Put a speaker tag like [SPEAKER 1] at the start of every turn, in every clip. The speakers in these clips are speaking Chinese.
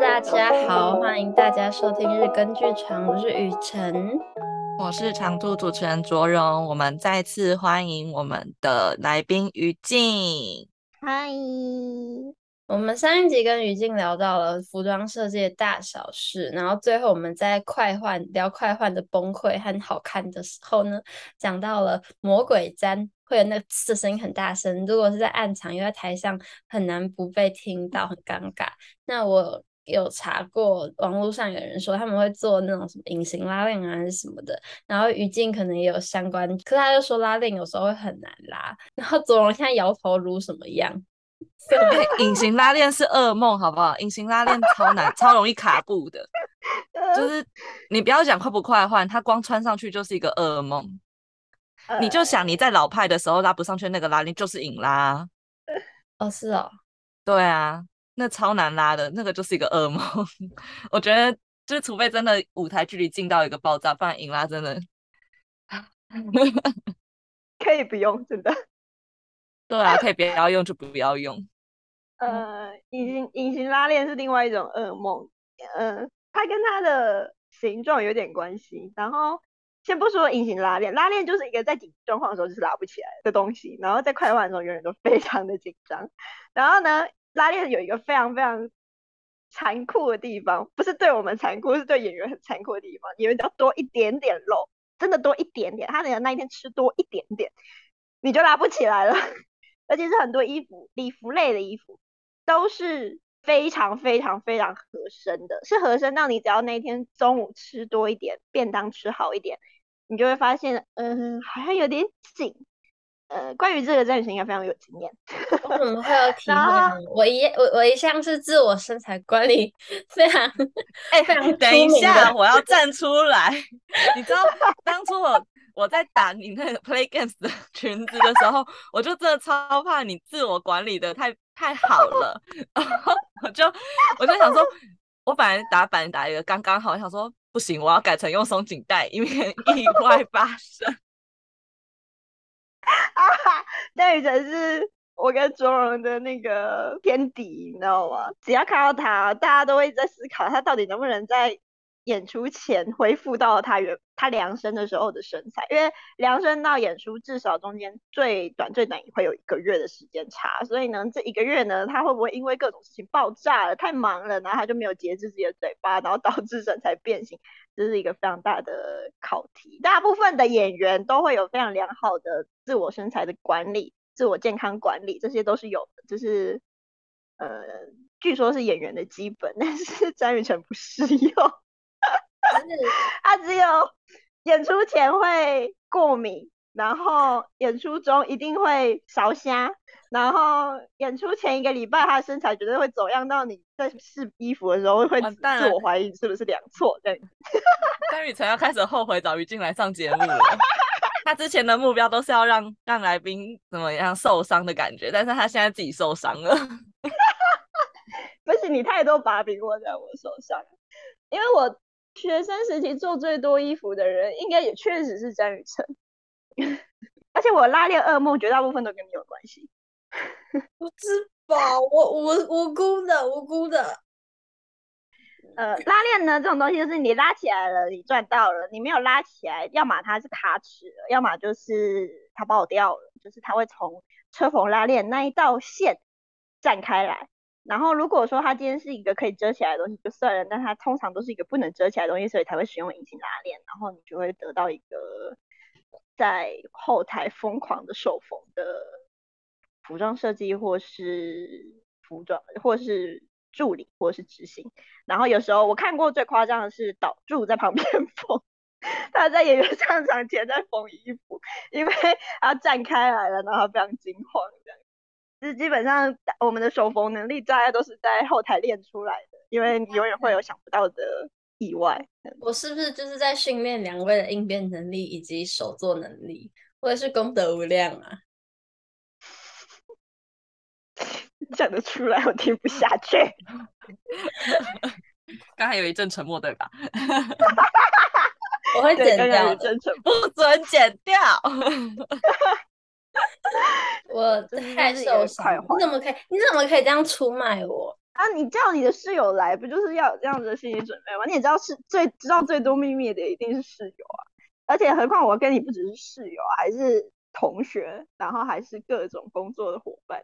[SPEAKER 1] 大家好，欢迎大家收听日更剧场，我是雨辰，
[SPEAKER 2] 我是常驻主持人卓荣，我们再次欢迎我们的来宾于静。
[SPEAKER 3] 嗨，
[SPEAKER 1] 我们上一集跟于静聊到了服装设计的大小事，然后最后我们在快换聊快换的崩溃和好看的时候呢，讲到了魔鬼毡会有那个刺声音很大声，如果是在暗场又在台上，很难不被听到，很尴尬。那我有查过，网络上有人说他们会做那种什么隐形拉链啊，还是什么的。然后于静可能也有相关，可是他就说拉链有时候会很难拉。然后左龙现在摇头如什么样？
[SPEAKER 2] 隐形拉链是噩梦，好不好？隐形拉链超难，超容易卡布的。就是你不要讲快不快换，它光穿上去就是一个噩梦。你就想你在老派的时候拉不上去那个拉链就是隐拉。
[SPEAKER 1] 哦，是哦，
[SPEAKER 2] 对啊。那超难拉的，那个就是一个噩梦。我觉得，就是除非真的舞台距离近到一个爆炸，不然隐拉真的
[SPEAKER 3] 可以不用，真的。
[SPEAKER 2] 对啊，可以不要用就不要用。
[SPEAKER 3] 呃，隐形隐形拉链是另外一种噩梦。呃，它跟它的形状有点关系。然后先不说隐形拉链，拉链就是一个在紧急状况的时候就是拉不起来的东西。然后在快换的时候，永远都非常的紧张。然后呢，拉链有一个非常非常残酷的地方，不是对我们残酷，是对演员很残酷的地方。演员要多一点点肉，真的多一点点，他可能那一天吃多一点点，你就拉不起来了。而且是很多衣服，礼服类的衣服都是非常非常非常合身的，是合身到你只要那一天中午吃多一点，便当吃好一点，你就会发现，嗯、呃，好像有点紧。呃，关于这个，詹雨辰应该非常有经验。
[SPEAKER 1] 我怎么会有体会？我一我我一向是自我身材管理非常哎，非常
[SPEAKER 2] 等一下，我要 站出来。你知道当初我我在打你那个 Play Games 的裙子的时候，我就真的超怕你自我管理的太太好了，然后我就我就想说，我本来打板打一个刚刚好，我想说不行，我要改成用松紧带，以免 意外发生。
[SPEAKER 3] 啊哈，戴雨辰是我跟卓荣的那个天敌，你知道吗？只要看到他，大家都会在思考他到底能不能在演出前恢复到他原他量身的时候的身材，因为量身到演出至少中间最短最短也会有一个月的时间差，所以呢，这一个月呢，他会不会因为各种事情爆炸了，太忙了，然后他就没有节制自己的嘴巴，然后导致身材变形，这是一个非常大的考题。大部分的演员都会有非常良好的自我身材的管理、自我健康管理，这些都是有的，就是呃，据说是演员的基本，但是詹雨晨不适用。他只有演出前会过敏，然后演出中一定会烧瞎，然后演出前一个礼拜他的身材绝对会走样到你在试衣服的时候会自我怀疑是不是量错这样。
[SPEAKER 2] 詹雨晨要开始后悔找于静来上节目了。他之前的目标都是要让让来宾怎么样受伤的感觉，但是他现在自己受伤了。
[SPEAKER 3] 不是你太多把柄握在我手上，因为我。学生时期做最多衣服的人，应该也确实是詹雨辰。而且我拉链噩梦绝大部分都跟你有关系。
[SPEAKER 1] 不知吧，我我无辜的无辜的。
[SPEAKER 3] 呃，拉链呢，这种东西就是你拉起来了，你赚到了；你没有拉起来，要么它是卡尺，要么就是它爆掉了，就是它会从车缝拉链那一道线展开来。然后如果说它今天是一个可以遮起来的东西就算了，但它通常都是一个不能遮起来的东西，所以才会使用隐形拉链。然后你就会得到一个在后台疯狂的受缝的服装设计，或是服装，或是助理，或是执行。然后有时候我看过最夸张的是导助在旁边 缝，他在演员上场前在缝衣服，因为他站开来了，然后非常惊慌这样。是基本上我们的手缝能力大家都是在后台练出来的，因为你永远会有想不到的意外。
[SPEAKER 1] 我是不是就是在训练两位的应变能力以及手作能力？我也是功德无量啊！
[SPEAKER 3] 讲得出来，我听不下去。
[SPEAKER 2] 刚才有一阵沉默，对吧？
[SPEAKER 1] 我会剪掉，
[SPEAKER 2] 不准剪掉。
[SPEAKER 1] 我太受伤，你怎么可以？你怎么可以这样出卖我？
[SPEAKER 3] 啊，你叫你的室友来，不就是要有这样子的心理准备吗？你也知道是最知道最多秘密的一定是室友啊，而且何况我跟你不只是室友，还是同学，然后还是各种工作的伙伴。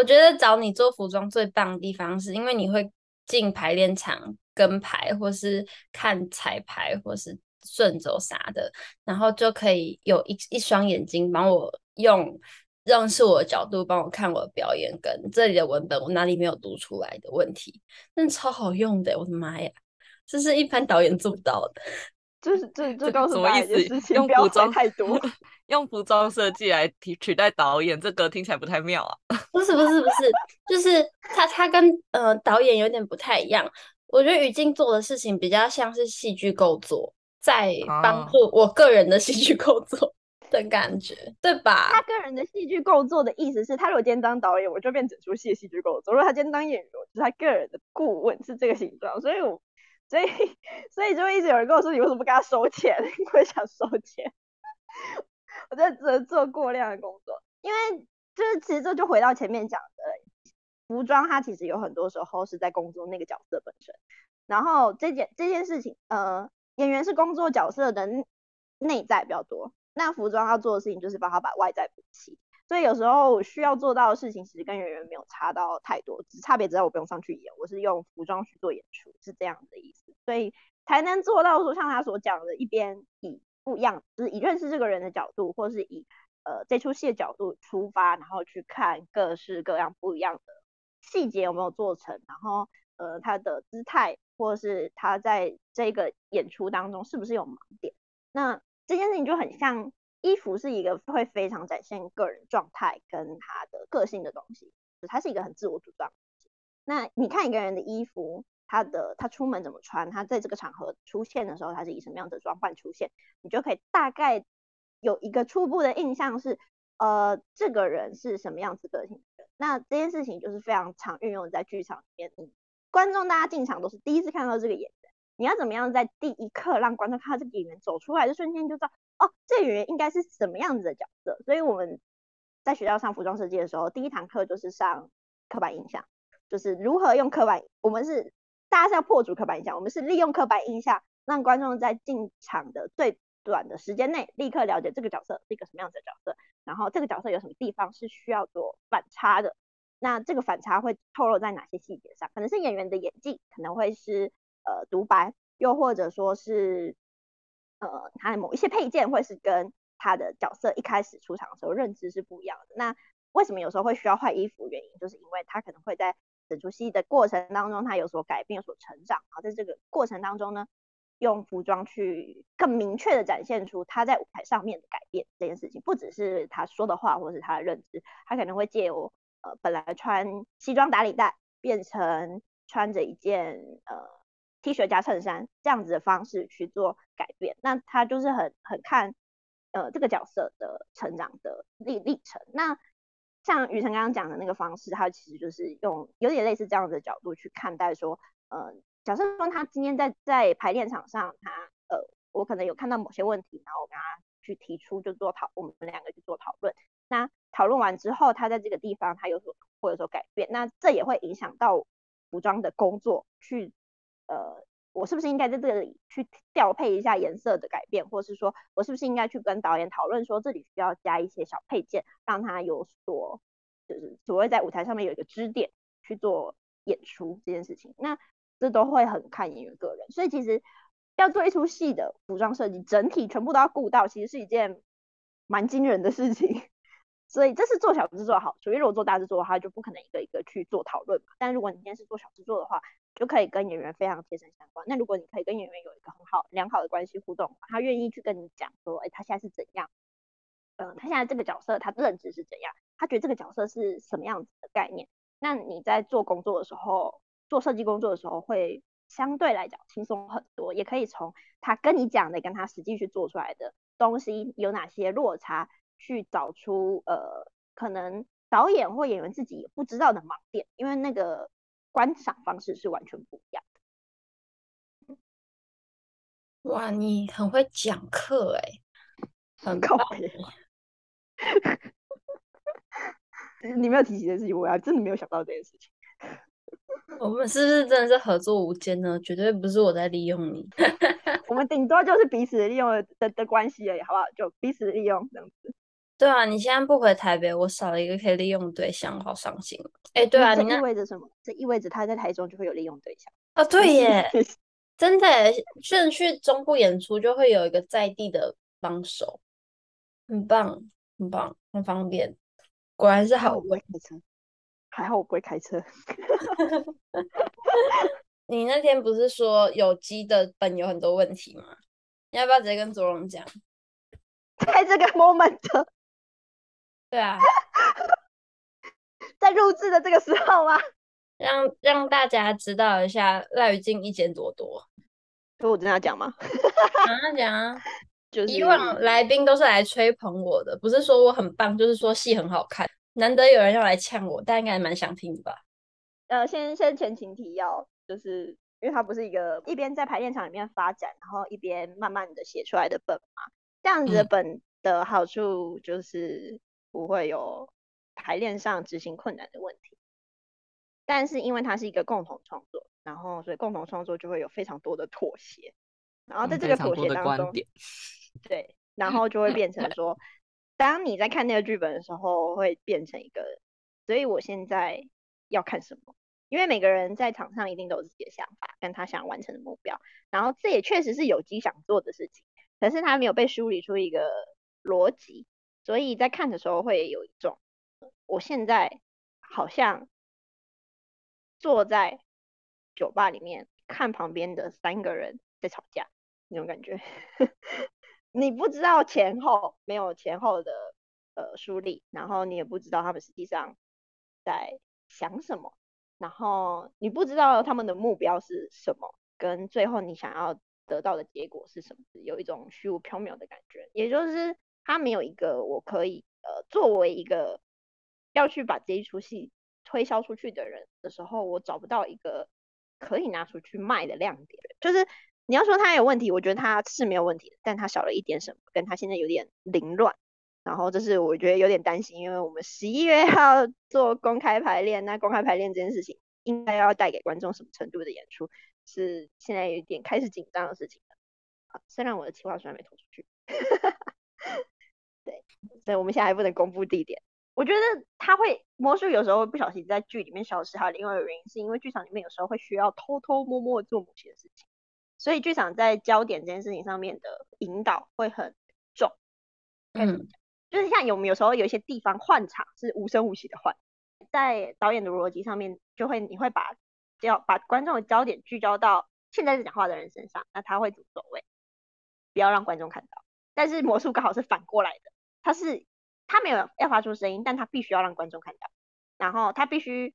[SPEAKER 1] 我觉得找你做服装最棒的地方，是因为你会进排练场跟排，或是看彩排，或是顺走啥的，然后就可以有一一双眼睛帮我用。认识我的角度，帮我看我的表演，跟这里的文本，我哪里没有读出来的问题，真的超好用的，我的妈呀，这是一般导演做不到的。
[SPEAKER 3] 就是这这告诉大家一件事情，
[SPEAKER 2] 用服装
[SPEAKER 3] 太多，
[SPEAKER 2] 用服装设计来取取代导演，这个听起来不太妙啊。
[SPEAKER 1] 不是不是不是，就是他他跟呃导演有点不太一样。我觉得雨静做的事情比较像是戏剧构作，在帮助我个人的戏剧构作。的感觉，对吧？
[SPEAKER 3] 他个人的戏剧构作的意思是，他如果今天当导演，我就变整出戏的戏剧构作；如果他今天当演员，就是他个人的顾问，是这个形状。所以我，所以，所以就一直有人跟我说，你为什么不跟他收钱？我想收钱，我在做做过量的工作，因为就是其实这就回到前面讲的，服装它其实有很多时候是在工作那个角色本身。然后这件这件事情，呃，演员是工作角色的内在比较多。那服装要做的事情就是帮他把外在补齐，所以有时候需要做到的事情其实跟演员没有差到太多，只差别只在我不用上去演，我是用服装去做演出，是这样的意思，所以才能做到说像他所讲的，一边以不一样，就是以认识这个人的角度，或是以呃这出戏的角度出发，然后去看各式各样不一样的细节有没有做成，然后呃他的姿态，或是他在这个演出当中是不是有盲点，那。这件事情就很像衣服是一个会非常展现个人状态跟他的个性的东西，就它是一个很自我主张。那你看一个人的衣服，他的他出门怎么穿，他在这个场合出现的时候，他是以什么样的装扮出现，你就可以大概有一个初步的印象是，呃，这个人是什么样子个性的。那这件事情就是非常常运用在剧场里面，嗯，观众大家进场都是第一次看到这个演员。你要怎么样在第一刻让观众看到这个演员走出来的瞬间就知道，哦，这演员应该是什么样子的角色？所以我们在学校上服装设计的时候，第一堂课就是上刻板印象，就是如何用刻板，我们是大家是要破除刻板印象，我们是利用刻板印象让观众在进场的最短的时间内立刻了解这个角色是一个什么样子的角色，然后这个角色有什么地方是需要做反差的，那这个反差会透露在哪些细节上？可能是演员的演技，可能会是。呃，独白，又或者说是，呃，他的某一些配件会是跟他的角色一开始出场的时候认知是不一样的。那为什么有时候会需要换衣服？原因就是因为他可能会在整出戏的过程当中，他有所改变、有所成长。然后在这个过程当中呢，用服装去更明确的展现出他在舞台上面的改变这件事情，不只是他说的话，或是他的认知，他可能会借由呃本来穿西装打领带，变成穿着一件呃。T 恤加衬衫这样子的方式去做改变，那他就是很很看呃这个角色的成长的历历程。那像雨辰刚刚讲的那个方式，他其实就是用有点类似这样子的角度去看待说，呃，假设说他今天在在排练场上，他呃我可能有看到某些问题，然后我跟他去提出就做讨，我们两个去做讨论。那讨论完之后，他在这个地方他有所或者说改变，那这也会影响到服装的工作去。呃，我是不是应该在这里去调配一下颜色的改变，或是说我是不是应该去跟导演讨论说这里需要加一些小配件，让他有所就是所谓在舞台上面有一个支点去做演出这件事情，那这都会很看演员个人，所以其实要做一出戏的服装设计，整体全部都要顾到，其实是一件蛮惊人的事情。所以这是做小制作好处，因为如果做大制作的话，就不可能一个一个去做讨论嘛。但如果你今天是做小制作的话，就可以跟演员非常贴身相关。那如果你可以跟演员有一个很好良好的关系互动，他愿意去跟你讲说，哎，他现在是怎样？嗯，他现在这个角色他的认知是怎样？他觉得这个角色是什么样子的概念？那你在做工作的时候，做设计工作的时候，会相对来讲轻松很多，也可以从他跟你讲的跟他实际去做出来的东西有哪些落差。去找出呃，可能导演或演员自己也不知道的盲点，因为那个观赏方式是完全不一样的。
[SPEAKER 1] 哇，你很会讲课哎，很
[SPEAKER 3] 靠谱。你没有提起这件事情，我还真的没有想到这件事情。
[SPEAKER 1] 我们是不是真的是合作无间呢？绝对不是我在利用你，
[SPEAKER 3] 我们顶多就是彼此利用的的，的关系而已，好不好？就彼此利用这样子。
[SPEAKER 1] 对啊，你现在不回台北，我少了一个可以利用的对象，好伤心。哎，对啊，
[SPEAKER 3] 这意味着什么？这意味着他在台中就会有利用对象。
[SPEAKER 1] 哦，对耶，真的，顺去中部演出就会有一个在地的帮手，很棒，很棒，很方便。果然是好，
[SPEAKER 3] 我不会开车。还好我不会开车。
[SPEAKER 1] 你那天不是说有机的本有很多问题吗？你要不要直接跟卓荣讲？
[SPEAKER 3] 在这个 moment，
[SPEAKER 1] 对啊，
[SPEAKER 3] 在录制的这个时候吗？
[SPEAKER 1] 让让大家知道一下赖宇静意见多多。
[SPEAKER 3] 所以我真的要讲吗？
[SPEAKER 1] 讲讲啊，就是以往来宾都是来吹捧我的，不是说我很棒，就是说戏很好看。难得有人要来呛我，大家应该蛮想听的吧？
[SPEAKER 3] 呃，先先前情提要，就是因为它不是一个一边在排练场里面发展，然后一边慢慢的写出来的本嘛。这样子的本的好处就是不会有排练上执行困难的问题。但是因为它是一个共同创作，然后所以共同创作就会有非常多的妥协，然后在这个妥协当中，对，然后就会变成说。当你在看那个剧本的时候，会变成一个，所以我现在要看什么？因为每个人在场上一定都有自己的想法，跟他想完成的目标，然后这也确实是有机想做的事情，可是他没有被梳理出一个逻辑，所以在看的时候会有一种，我现在好像坐在酒吧里面看旁边的三个人在吵架那种感觉。你不知道前后，没有前后的呃梳理，然后你也不知道他们实际上在想什么，然后你不知道他们的目标是什么，跟最后你想要得到的结果是什么，有一种虚无缥缈的感觉。也就是他没有一个我可以呃作为一个要去把这一出戏推销出去的人的时候，我找不到一个可以拿出去卖的亮点，就是。你要说他有问题，我觉得他是没有问题的，但他少了一点什么，跟他现在有点凌乱，然后这是我觉得有点担心，因为我们十一月 要做公开排练，那公开排练这件事情应该要带给观众什么程度的演出，是现在有点开始紧张的事情。虽然我的企划书还没投出去，对，所以我们现在还不能公布地点。我觉得他会魔术有时候会不小心在剧里面消失，还有另外一个原因是因为剧场里面有时候会需要偷偷摸摸做某些事情。所以剧场在焦点这件事情上面的引导会很重，嗯，就是像有没有时候有一些地方换场是无声无息的换，在导演的逻辑上面就会你会把焦把观众的焦点聚焦到现在在讲话的人身上，那他会怎么走位？不要让观众看到。但是魔术刚好是反过来的，他是他没有要发出声音，但他必须要让观众看到，然后他必须。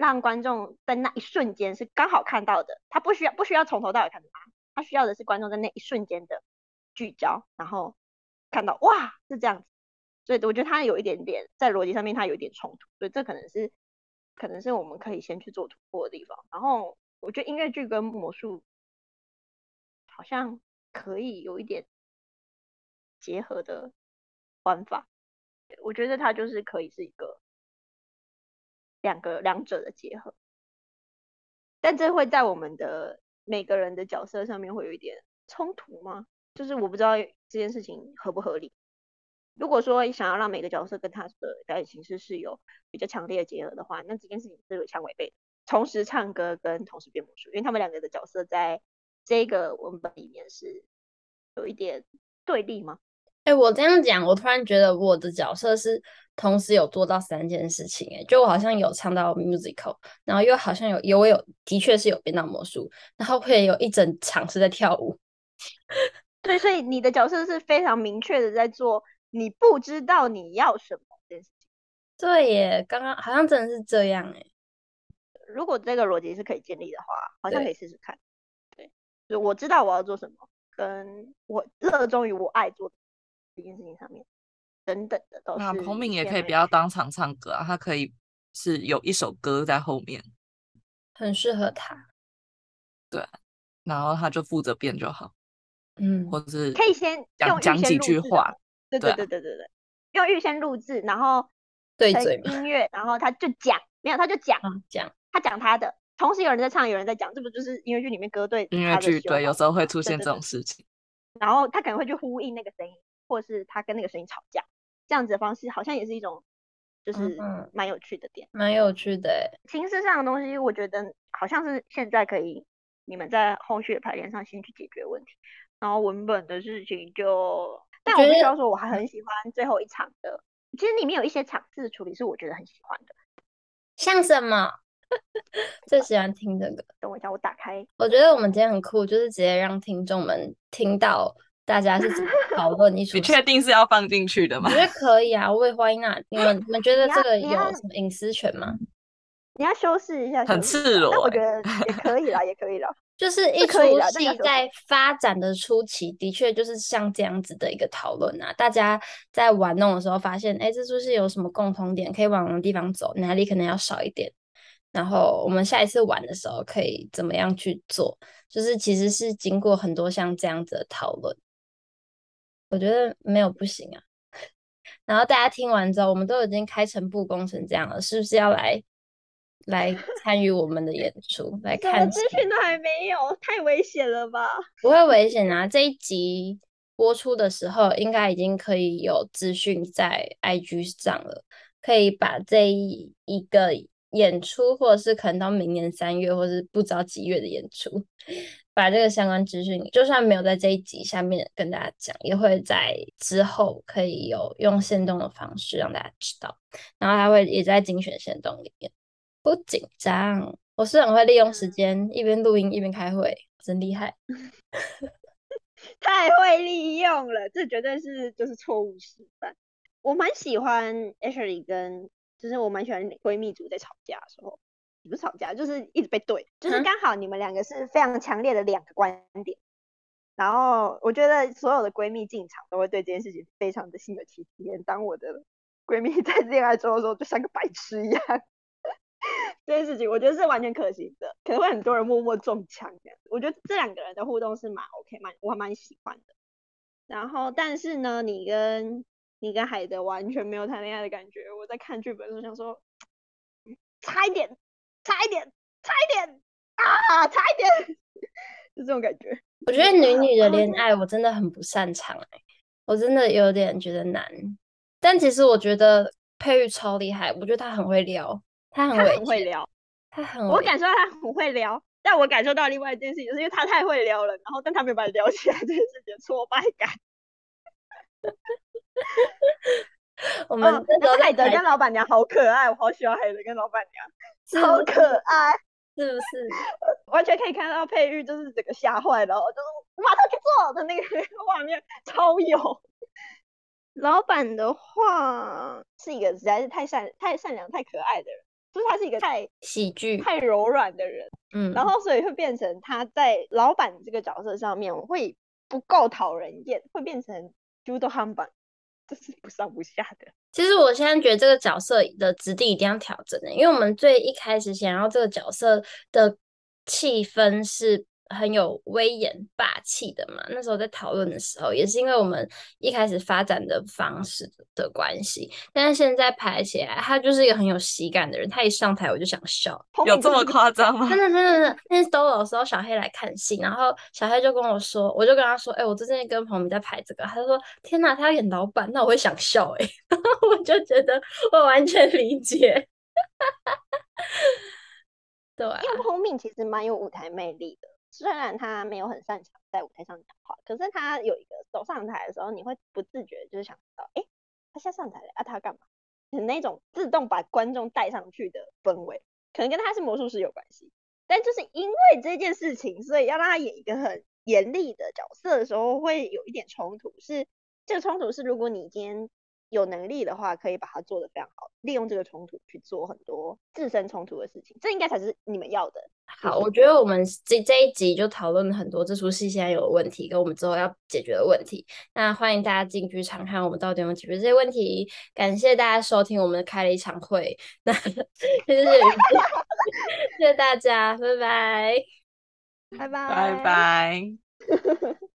[SPEAKER 3] 让观众在那一瞬间是刚好看到的，他不需要不需要从头到尾看到他，他需要的是观众在那一瞬间的聚焦，然后看到哇是这样子，所以我觉得他有一点点在逻辑上面他有一点冲突，所以这可能是可能是我们可以先去做突破的地方。然后我觉得音乐剧跟魔术好像可以有一点结合的玩法，我觉得它就是可以是一个。两个两者的结合，但这会在我们的每个人的角色上面会有一点冲突吗？就是我不知道这件事情合不合理。如果说想要让每个角色跟他的表演形式是有比较强烈的结合的话，那这件事情是有相违背的。同时唱歌跟同时变魔术，因为他们两个的角色在这个文本里面是有一点对立吗？
[SPEAKER 1] 哎、欸，我这样讲，我突然觉得我的角色是同时有做到三件事情。哎，就我好像有唱到 musical，然后又好像有有我有的确是有变到魔术，然后会有一整场是在跳舞。
[SPEAKER 3] 对，所以你的角色是非常明确的在做，你不知道你要什么这件事情。
[SPEAKER 1] 对耶，刚刚好像真的是这样哎。
[SPEAKER 3] 如果这个逻辑是可以建立的话，好像可以试试看。对，就我知道我要做什么，跟我热衷于我爱做的。这件事情上面，等等的都是。那
[SPEAKER 2] 彭敏也可以不要当场唱歌啊，他可以是有一首歌在后面，
[SPEAKER 1] 很适合他。
[SPEAKER 2] 对，然后他就负责变就好。
[SPEAKER 1] 嗯，
[SPEAKER 2] 或者是
[SPEAKER 3] 可以先
[SPEAKER 2] 讲讲几句话。
[SPEAKER 3] 对对对对对对，用预先录制，然后
[SPEAKER 1] 对嘴
[SPEAKER 3] 音乐，然后他就讲，没有他就讲
[SPEAKER 1] 讲、哦，
[SPEAKER 3] 他讲他的，同时有人在唱，有人在讲，这不就是音乐剧里面歌对
[SPEAKER 2] 音乐剧对，有时候会出现这种事情。
[SPEAKER 3] 然后他可能会去呼应那个声音，或是他跟那个声音吵架，这样子的方式好像也是一种，就是蛮有趣的点，
[SPEAKER 1] 蛮、嗯、有趣的。
[SPEAKER 3] 形式上的东西，我觉得好像是现在可以你们在后续的排练上先去解决问题。然后文本的事情就，但我必须要说，我还很喜欢最后一场的。其实里面有一些场次处理是我觉得很喜欢的，
[SPEAKER 1] 像什么？最喜欢听这个。
[SPEAKER 3] 等我一下，我打开。
[SPEAKER 1] 我觉得我们今天很酷，就是直接让听众们听到大家是怎么 讨论一出。
[SPEAKER 2] 你确定是要放进去的吗？
[SPEAKER 1] 我觉得可以啊，我也欢迎啊。你们你们觉得这个有什么隐私权吗？
[SPEAKER 3] 你要修饰一下，
[SPEAKER 2] 很赤裸、欸。
[SPEAKER 3] 我觉得也可以啦，也可以啦。
[SPEAKER 1] 就是一出戏在发展的初期，的确就是像这样子的一个讨论啊。大家在玩弄的时候，发现，哎，这出戏有什么共同点，可以往的地方走，哪里可能要少一点。然后我们下一次玩的时候，可以怎么样去做？就是其实是经过很多像这样子的讨论。我觉得没有不行啊。然后大家听完之后，我们都已经开诚布公成这样了，是不是要来？来参与我们的演出，来看
[SPEAKER 3] 资讯都还没有，太危险了吧？
[SPEAKER 1] 不会危险啊！这一集播出的时候，应该已经可以有资讯在 IG 上了，可以把这一一个演出，或者是可能到明年三月，或者是不知道几月的演出，把这个相关资讯，就算没有在这一集下面跟大家讲，也会在之后可以有用限动的方式让大家知道，然后还会也在精选限动里面。不紧张，我是很会利用时间，一边录音一边开会，真厉害，
[SPEAKER 3] 太会利用了，这绝对是就是错误示范。我蛮喜欢 Ashley 跟，就是我蛮喜欢闺蜜组在吵架的时候，不是吵架，就是一直被怼，就是刚好你们两个是非常强烈的两个观点，嗯，然后我觉得所有的闺蜜进场都会对这件事情非常的心有戚戚焉。当我的闺蜜 在恋爱中的时候，就像个白痴一样。这件事情我觉得是完全可行的，可能会很多人默默中枪这样。我觉得这两个人的互动是蛮 OK，蛮我还蛮喜欢的。然后，但是呢，你跟你跟海德完全没有谈恋爱的感觉。我在看剧本的时候想说，差一点，差一点，差一点啊，差一点，就这种感觉。
[SPEAKER 1] 我觉得女女的恋爱我真的很不擅长哎、欸，我真的有点觉得难。但其实我觉得佩玉超厉害，我觉得她很会撩。她很，会聊，她很，
[SPEAKER 3] 我感受到她很会聊，但我感受到另外一件事情，就是因为她太会聊了，然后但她没有把你聊起来，这件事情的挫败感。
[SPEAKER 1] 我们那
[SPEAKER 3] 个海德跟老板娘好可爱，我好喜欢海德跟老板娘，好可爱，
[SPEAKER 1] 是不是？
[SPEAKER 3] 完全可以看到佩玉就是整个吓坏了，就是马上去做的那个画面，超有。老板的话是一个实在是太善、太善良、太可爱的人。就是他是一个太
[SPEAKER 1] 喜剧、
[SPEAKER 3] 太柔软的人，
[SPEAKER 1] 嗯，
[SPEAKER 3] 然后所以会变成他在老板这个角色上面会不够讨人厌，会变成中途半端，这是不上不下的。
[SPEAKER 1] 其实我现在觉得这个角色的质地一定要调整的，因为我们最一开始想要这个角色的气氛是。很有威严霸气的嘛，那时候在讨论的时候，也是因为我们一开始发展的方式的关系。但是现在排起来，他就是一个很有喜感的人。他一上台我就想笑，
[SPEAKER 2] 有这么夸张吗？
[SPEAKER 1] 真的真的真的。那天 solo 的时候，小黑来看戏，然后小黑就跟我说，我就跟他说，哎、欸，我最近跟朋友在排这个，他就说，天哪，他要演老板，那我会想笑哎、欸。我就觉得我完全理解。对、啊，
[SPEAKER 3] 因为彭敏其实蛮有舞台魅力的。虽然他没有很擅长在舞台上讲话，可是他有一个走上台的时候，你会不自觉就是想到，哎，他现在上台了啊，他干嘛？就是那种自动把观众带上去的氛围，可能跟他是魔术师有关系。但就是因为这件事情，所以要让他演一个很严厉的角色的时候，会有一点冲突。是这个冲突是，如果你今天有能力的话，可以把它做得非常好，利用这个冲突去做很多自身冲突的事情，这应该才是你们要的。
[SPEAKER 1] 好，我觉得我们这这一集就讨论了很多这出戏现在有的问题，跟我们之后要解决的问题。那欢迎大家进剧场看我们到底有没有解决这些问题。感谢大家收听，我们开了一场会，那 谢谢谢谢大家，拜拜，
[SPEAKER 3] 拜拜，
[SPEAKER 2] 拜拜。